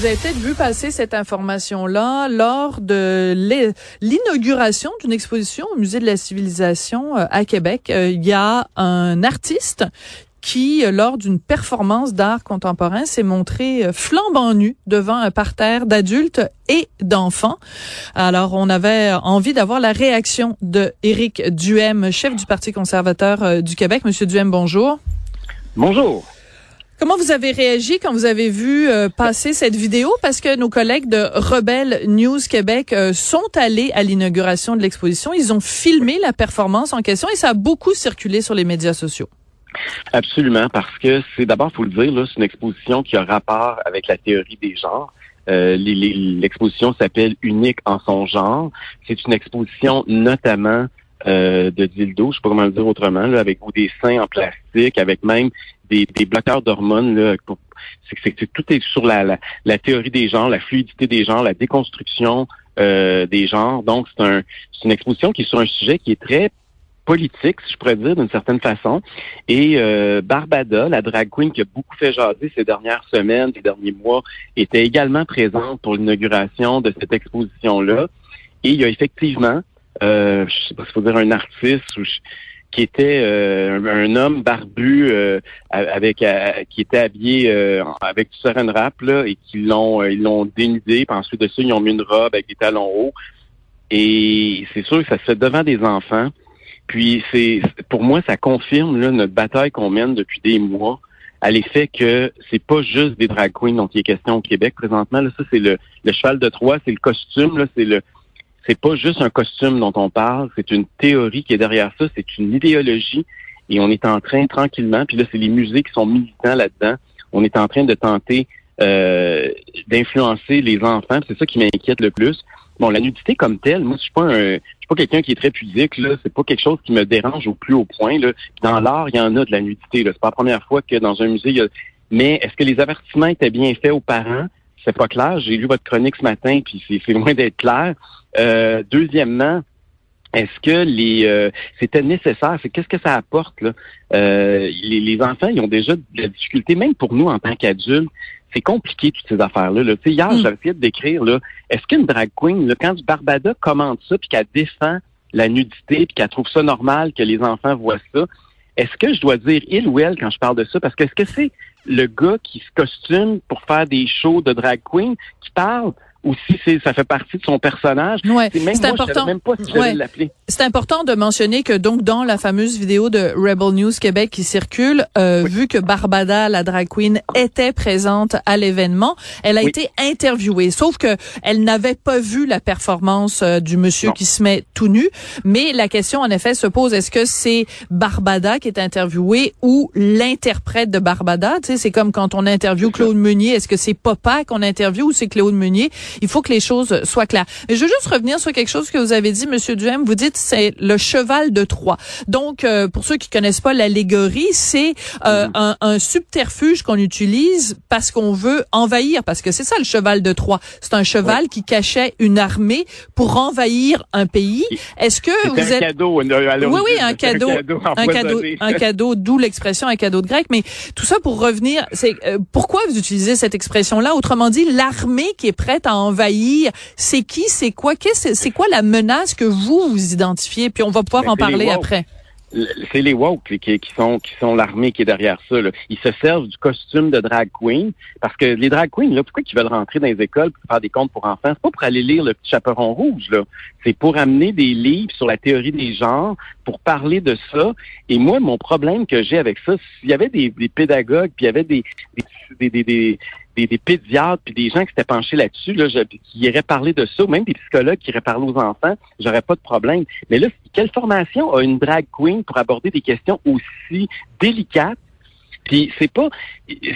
Vous avez peut-être vu passer cette information-là lors de l'inauguration d'une exposition au Musée de la Civilisation euh, à Québec. Euh, il y a un artiste qui, euh, lors d'une performance d'art contemporain, s'est montré flambant nu devant un parterre d'adultes et d'enfants. Alors, on avait envie d'avoir la réaction de Éric Duhem, chef du Parti conservateur du Québec. Monsieur Duhem, bonjour. Bonjour. Comment vous avez réagi quand vous avez vu euh, passer cette vidéo? Parce que nos collègues de Rebelle News Québec euh, sont allés à l'inauguration de l'exposition. Ils ont filmé la performance en question et ça a beaucoup circulé sur les médias sociaux. Absolument, parce que c'est d'abord, faut le dire, c'est une exposition qui a rapport avec la théorie des genres. Euh, l'exposition s'appelle Unique en son genre. C'est une exposition notamment euh, de dildo, je sais pas comment le dire autrement, avec des seins en plastique, avec même des, des bloqueurs d'hormones. C'est tout est sur la, la, théorie des genres, la fluidité des genres, la déconstruction euh, des genres. Donc, c'est un, une exposition qui est sur un sujet qui est très politique, si je pourrais dire, d'une certaine façon. Et euh, Barbada, la drag queen qui a beaucoup fait jaser ces dernières semaines, ces derniers mois, était également présente pour l'inauguration de cette exposition-là. Et il y a effectivement euh, je sais pas s'il faut dire un artiste ou qui était euh, un, homme barbu euh, avec euh, qui était habillé avec du saran wrap là et qui l'ont ils l'ont dénudé puis ensuite de ça ils ont mis une robe avec des talons hauts. Et c'est sûr que ça se fait devant des enfants. Puis c'est pour moi ça confirme là, notre bataille qu'on mène depuis des mois à l'effet que c'est pas juste des drag queens dont il est question au Québec présentement là. Ça c'est le, le cheval de Troie c'est le costume là c'est le c'est pas juste un costume dont on parle, c'est une théorie qui est derrière ça, c'est une idéologie et on est en train tranquillement, puis là c'est les musées qui sont militants là-dedans, on est en train de tenter euh, d'influencer les enfants, c'est ça qui m'inquiète le plus. Bon, la nudité comme telle, moi je suis pas un, je suis pas quelqu'un qui est très pudique là, c'est pas quelque chose qui me dérange au plus haut point là. Dans l'art, il y en a de la nudité là, c'est pas la première fois que dans un musée il y a mais est-ce que les avertissements étaient bien faits aux parents? C'est pas clair. J'ai lu votre chronique ce matin, puis c'est loin d'être clair. Euh, deuxièmement, est-ce que les euh, c'était nécessaire? C'est qu'est-ce que ça apporte là? Euh, les, enfants, ils ont déjà de la difficulté, même pour nous en tant qu'adultes. C'est compliqué toutes ces affaires-là. Là. hier, mm. j'avais essayé de décrire là. Est-ce qu'une drag queen, là, quand Barbada commente ça, puis qu'elle défend la nudité, puis qu'elle trouve ça normal que les enfants voient ça, est-ce que je dois dire il ou elle quand je parle de ça? Parce que est-ce que c'est le gars qui se costume pour faire des shows de drag queen qui parle ou si c'est ça fait partie de son personnage. Ouais, c'est important. même pas si l'appeler. C'est important de mentionner que donc dans la fameuse vidéo de Rebel News Québec qui circule, euh, vu que Barbada, la drag queen, était présente à l'événement, elle a été interviewée. Sauf que elle n'avait pas vu la performance euh, du monsieur qui se met tout nu. Mais la question en effet se pose est-ce que c'est Barbada qui est interviewée ou l'interprète de Barbada? Tu sais, c'est comme quand on interviewe Claude Meunier. Est-ce que c'est Papa qu'on interviewe ou c'est Claude Meunier? Il faut que les choses soient claires. Mais je veux juste revenir sur quelque chose que vous avez dit, Monsieur Duhem. Vous dites c'est le cheval de Troie. Donc, euh, pour ceux qui connaissent pas l'allégorie, c'est euh, mhm. un, un, subterfuge qu'on utilise parce qu'on veut envahir, parce que c'est ça le cheval de Troie. C'est un cheval qui cachait une armée pour envahir un pays. Est-ce que vous un êtes cadeau, oui, oui, un cadeau, un cadeau, un cadeau, d'où l'expression un cadeau de grec. Mais tout ça pour revenir, c'est euh, pourquoi vous utilisez cette expression-là? Autrement dit, l'armée qui est prête à envahir, c'est qui, c'est quoi, qu'est-ce, c'est quoi la menace que vous vous identifiez, puis on va pouvoir ben, en parler après c'est les woke qui, qui, sont qui sont l'armée qui est derrière ça. Là. Ils se servent du costume de drag queen parce que les drag queens, là, pourquoi ils veulent rentrer dans les écoles pour faire des contes pour enfants? C'est pas pour aller lire le petit chaperon rouge, là. C'est pour amener des livres sur la théorie des genres, pour parler de ça. Et moi, mon problème que j'ai avec ça, s'il y avait des, pédagogues, puis il y avait des, des, des, des, des pédiatres puis des gens qui s'étaient penchés là-dessus, là, qui iraient parler de ça, ou même des psychologues qui iraient parler aux enfants, j'aurais pas de problème. Mais là, quelle formation a une drag queen pour aborder des questions aussi délicates? Puis c'est pas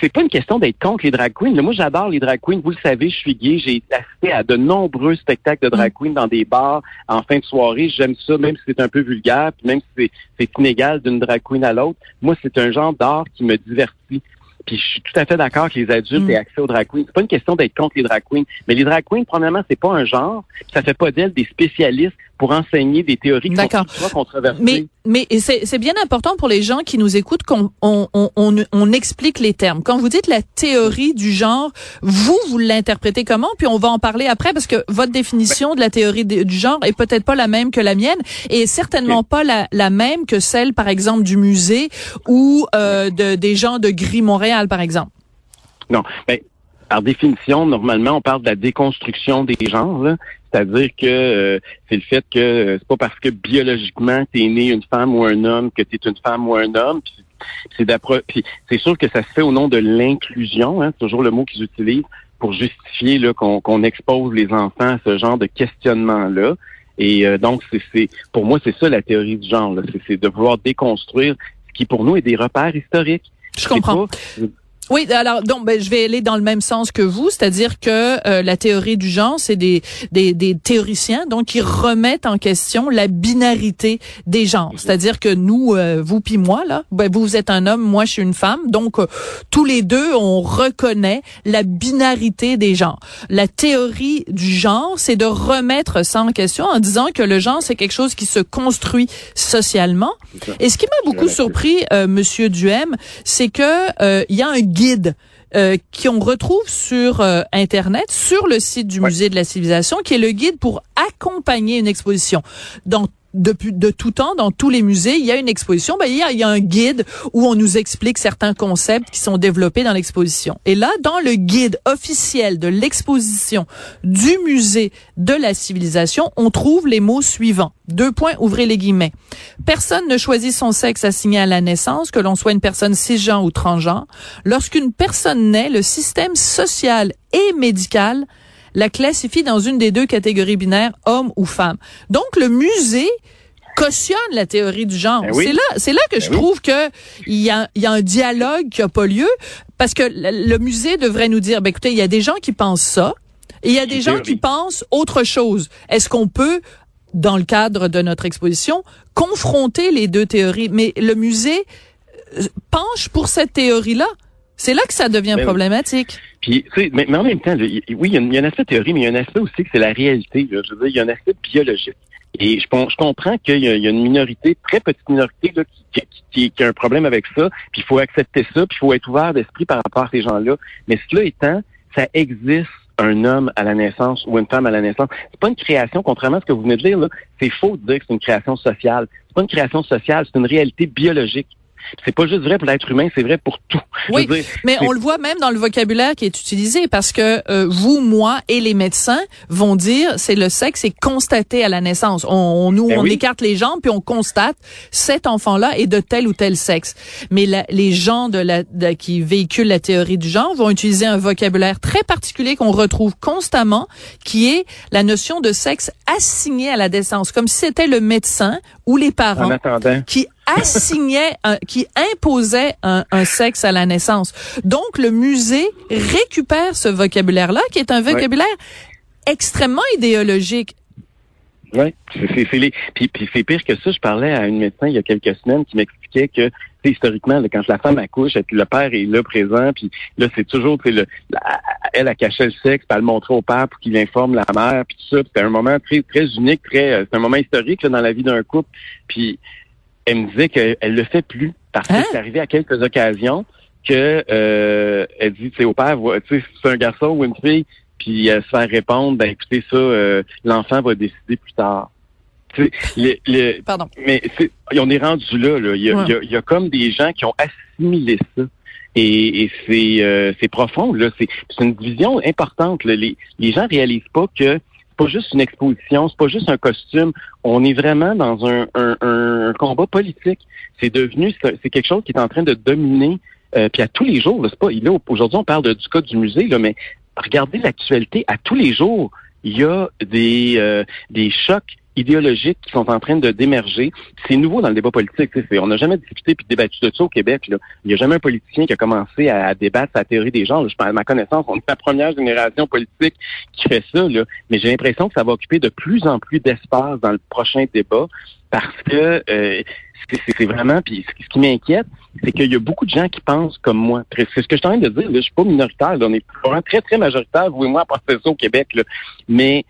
c'est pas une question d'être contre les drag queens. Moi, j'adore les drag queens. Vous le savez, je suis gay. J'ai assisté à de nombreux spectacles de drag queens dans des bars en fin de soirée. J'aime ça, même si c'est un peu vulgaire, puis même si c'est inégal d'une drag queen à l'autre. Moi, c'est un genre d'art qui me divertit. Puis je suis tout à fait d'accord que les adultes mm. aient accès aux drag queens. C'est pas une question d'être contre les drag queens, mais les drag queens, premièrement, c'est pas un genre. Ça fait pas d'elles des spécialistes pour enseigner des théories qui sont controversées. Mais, mais c'est bien important pour les gens qui nous écoutent qu'on on, on, on, explique les termes. Quand vous dites la théorie du genre, vous, vous l'interprétez comment? Puis on va en parler après parce que votre définition de la théorie du genre est peut-être pas la même que la mienne et certainement pas la, la, même que celle, par exemple, du musée ou euh, de, des gens de Gris Montréal, par exemple? Non, mais par définition, normalement, on parle de la déconstruction des genres. C'est-à-dire que euh, c'est le fait que euh, c'est pas parce que biologiquement tu es né une femme ou un homme que tu es une femme ou un homme. C'est c'est sûr que ça se fait au nom de l'inclusion, hein, c'est toujours le mot qu'ils utilisent pour justifier qu'on expose les enfants à ce genre de questionnement-là. Et euh, donc, c'est pour moi, c'est ça la théorie du genre. C'est de vouloir déconstruire ce qui pour nous est des repères historiques. Je comprends. Oui, alors donc ben, je vais aller dans le même sens que vous, c'est-à-dire que euh, la théorie du genre, c'est des, des, des théoriciens donc qui remettent en question la binarité des genres, c'est-à-dire que nous, euh, vous puis moi là, ben, vous êtes un homme, moi je suis une femme, donc euh, tous les deux on reconnaît la binarité des genres. La théorie du genre, c'est de remettre ça en question en disant que le genre c'est quelque chose qui se construit socialement. Et ce qui m'a beaucoup surpris, Monsieur Duhem, c'est que il y a un guide euh, qu'on retrouve sur euh, Internet, sur le site du Musée de la Civilisation, qui est le guide pour accompagner une exposition. Dans depuis de tout temps dans tous les musées, il y a une exposition, ben, il, y a, il y a un guide où on nous explique certains concepts qui sont développés dans l'exposition. Et là, dans le guide officiel de l'exposition du musée de la civilisation, on trouve les mots suivants. Deux points, ouvrez les guillemets. Personne ne choisit son sexe assigné à la naissance, que l'on soit une personne cisgenre ou transgenre. Lorsqu'une personne naît, le système social et médical la classifie dans une des deux catégories binaires, homme ou femme. Donc, le musée cautionne la théorie du genre. Ben c'est là, c'est là que ben je trouve que il y a, y a un dialogue qui a pas lieu parce que le, musée devrait nous dire, ben écoutez, il y a des gens qui pensent ça, et il y a des gens qui pensent autre chose. Est-ce qu'on peut dans le cadre de notre exposition, confronter les deux théories? Mais le musée euh, penche pour cette théorie-là. C'est là que ça devient ben problématique. Puis, mais, mais, en même temps, oui, il y, a, il y, a, un aspect théorie, mais il y a un aspect aussi que c'est la réalité. Je veux dire, il y a un aspect biologique. Et je, je comprends qu'il y, y, a une minorité, très petite minorité, là, qui, qui, qui, a un problème avec ça, puis il faut accepter ça, puis il faut être ouvert d'esprit par rapport à ces gens-là. Mais cela étant, ça existe un homme à la naissance ou une femme à la naissance. C'est pas une création, contrairement à ce que vous venez de dire, là. C'est faux de dire que c'est une création sociale. C'est pas une création sociale, c'est une réalité biologique. C'est pas juste vrai pour l'être humain, c'est vrai pour tout. Oui, mais on le voit même dans le vocabulaire qui est utilisé parce que euh, vous, moi et les médecins vont dire c'est le sexe est constaté à la naissance. On, nous ben on écarte les jambes puis on constate cet enfant-là est de tel ou tel sexe. Mais les gens de la qui véhiculent la théorie du genre vont utiliser un vocabulaire très particulier qu'on retrouve constamment, qui est la notion de sexe assigné à la naissance, comme si c'était le médecin ou les parents qui assignait, qui imposait un, sexe à la naissance. Donc, le musée récupère ce vocabulaire-là, qui est un vocabulaire extrêmement idéologique. Oui, c'est les... puis, puis c'est pire que ça. Je parlais à une médecin il y a quelques semaines qui m'expliquait que historiquement, quand la femme accouche, le père est là présent, puis là, c'est toujours, le, elle a caché le sexe, puis elle le montrait au père pour qu'il informe la mère, puis tout ça. C'était un moment très très unique, très, euh, c'est un moment historique dans la vie d'un couple. Puis elle me disait qu'elle le fait plus parce que hein? c'est arrivé à quelques occasions que euh, elle dit, c'est au père, tu sais, c'est un garçon ou une fille, puis elle se fait répondre, ben écoutez ça, euh, l'enfant va décider plus tard. Le, Pardon. Mais on est rendu là. là. Il, y a, il, y a, comme des gens qui ont assimilé ça. Et, et c'est euh, profond. là. C'est une vision importante. Les, les gens réalisent pas que pas juste une exposition, c'est pas juste un costume. On est vraiment dans un, un, un combat politique. C'est devenu, c'est quelque chose qui est en train de dominer euh, puis à tous les jours, c'est pas, aujourd'hui, on parle du cas du musée, là, mais regardez l'actualité, à tous les jours, il y a des, euh, des chocs idéologiques qui sont en train de d'émerger. C'est nouveau dans le débat politique. On n'a jamais discuté puis débattu de ça au Québec. Là. Il n'y a jamais un politicien qui a commencé à, débattre sa théorie des genres. À ma connaissance, on est la première génération politique qui fait ça. Là. Mais j'ai l'impression que ça va occuper de plus en plus d'espace dans le prochain débat parce que euh, c'est vraiment, puis ce qui m'inquiète, c'est qu'il y a beaucoup de gens qui pensent comme moi. C'est ce que je suis en train de dire. Là, je suis pas minoritaire. on est vraiment très, très majoritaire, vous et moi, à penser ça au Québec. Là. Mais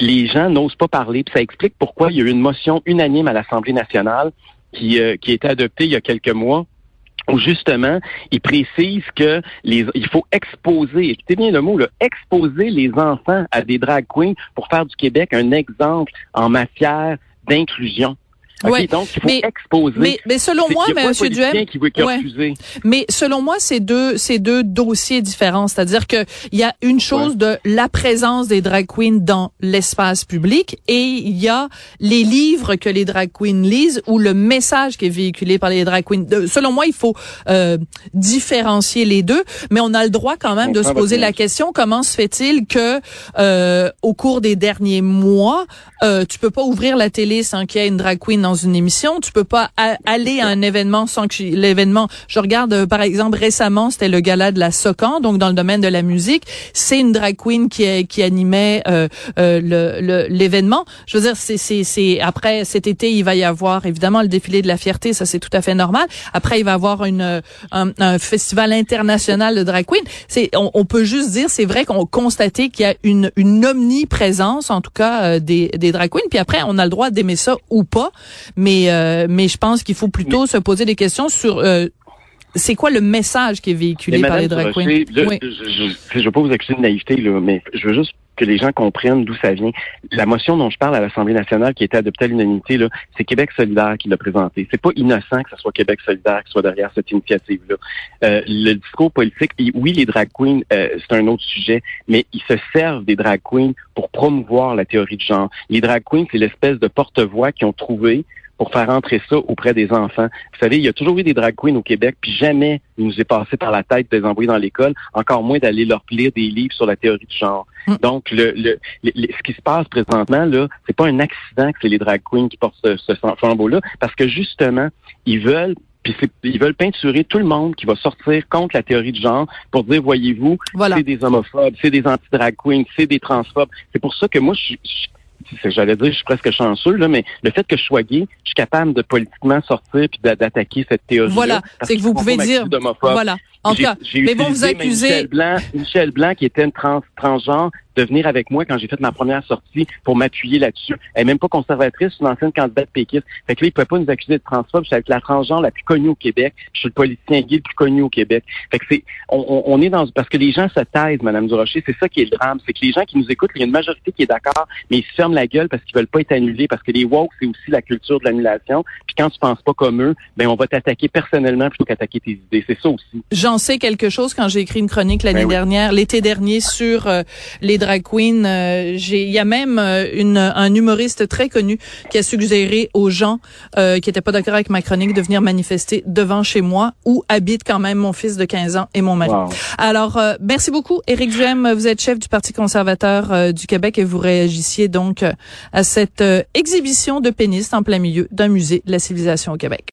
les gens n'osent pas parler. Puis ça explique pourquoi il y a eu une motion unanime à l'Assemblée nationale qui, euh, qui a été adoptée il y a quelques mois où justement, il précise que il faut exposer, écoutez bien le mot, exposer les enfants à des drag queens pour faire du Québec un exemple en matière d'inclusion donc, il faut mais, exposer. Mais, selon moi, M. Duhem, qui ouais. mais selon moi, c'est deux, c'est deux dossiers différents. C'est-à-dire que il y a une chose de la présence des drag queens dans l'espace public et il y a les livres que les drag queens lisent ou le message qui est véhiculé par les drag queens. selon moi, il faut euh, différencier les deux, mais on a le droit quand même de se poser la question comment se fait-il que euh, au cours des derniers mois, euh, tu peux pas ouvrir la télé sans qu'il y ait une drag queen dans une émission. Tu peux pas aller à un événement sans que l'événement. Je regarde euh, par exemple récemment, c'était le gala de la Socan, donc dans le domaine de la musique. C'est une drag queen qui, qui animait euh, euh, l'événement. Je veux dire, c'est c'est après cet été, il va y avoir évidemment le défilé de la fierté, ça c'est tout à fait normal. Après, il va y avoir une un, un festival international de drag queen. C'est on, peut juste dire, c'est vrai qu'on constaté qu'il y a une une omniprésence en tout cas des des drag queens. Puis après, on a le droit d'aimer ça ou pas. Mais euh, mais je pense qu'il faut plutôt se poser des questions sur euh, c'est quoi le message qui est véhiculé par les drag queens? Je, je, veux pas vous accuser de naïveté, là, mais je veux juste que les gens comprennent d'où ça vient. La motion dont je parle à l'Assemblée nationale qui a été adoptée à l'unanimité, c'est Québec solidaire qui l'a présentée. C'est pas innocent que ce soit Québec solidaire qui soit derrière cette initiative-là. Euh, le discours politique, oui, les drag queens, c'est un autre sujet, mais ils se servent des drag queens pour promouvoir la théorie de genre. Les drag queens, c'est l'espèce de porte-voix qu'ils ont trouvé pour faire entrer ça auprès des enfants. Vous savez, il y a toujours eu des drag queens au Québec, puis jamais il nous est passé par la tête de les envoyer dans l'école, encore moins d'aller leur lire des livres sur la théorie du genre. Mm. Donc, le, le, ce qui se passe présentement, là, c'est pas un accident que c'est les drag queens qui portent ce, ce flambeau-là, parce que justement, ils veulent puis ils veulent peinturer tout le monde qui va sortir contre la théorie du genre pour dire, voyez-vous, c'est des homophobes, c'est des anti-drag queens, c'est des transphobes. C'est pour ça que moi, je, je j'allais dire, je suis presque chanceux, là, mais le fait que je sois gay, je suis capable de politiquement sortir puis d'attaquer cette théorie. Voilà, c'est que vous pouvez dire. Voilà. En tout cas, mais bon, vous accusez. Michel Blanc, Michel Blanc, qui était une trans, transgenre, de venir avec moi quand j'ai fait ma première sortie pour m'appuyer là-dessus. Elle est même pas conservatrice, c'est une ancienne candidate péquiste. Fait que là, il pouvait pas nous accuser de transphobe. Je suis avec la transgenre la plus connue au Québec. Je suis le politicien gay le plus connu au Québec. Fait que c'est, on, on, est dans, parce que les gens se taisent, Madame Durocher. C'est ça qui est le drame. C'est que les gens qui nous écoutent, il y a une majorité qui est d'accord, mais ils se ferment la gueule parce qu'ils veulent pas être annulés, parce que les woke, c'est aussi la culture de l'annulation. Puis quand tu penses pas comme eux, ben, on va t'attaquer personnellement plutôt qu'attaquer tes idées. C'est ça aussi. Sais quelque chose quand j'ai écrit une chronique l'année ben dernière, l'été dernier, sur euh, les drag queens. Euh, euh, il y a même euh, une, un humoriste très connu qui a suggéré aux gens euh, qui n'étaient pas d'accord avec ma chronique de venir manifester devant chez moi où habite quand même mon fils de 15 ans et mon mari. Alors, merci beaucoup, Éric Duhem. Vous êtes chef du Parti conservateur du Québec et vous réagissiez donc à cette exhibition de pénis en plein milieu d'un musée de la civilisation au Québec.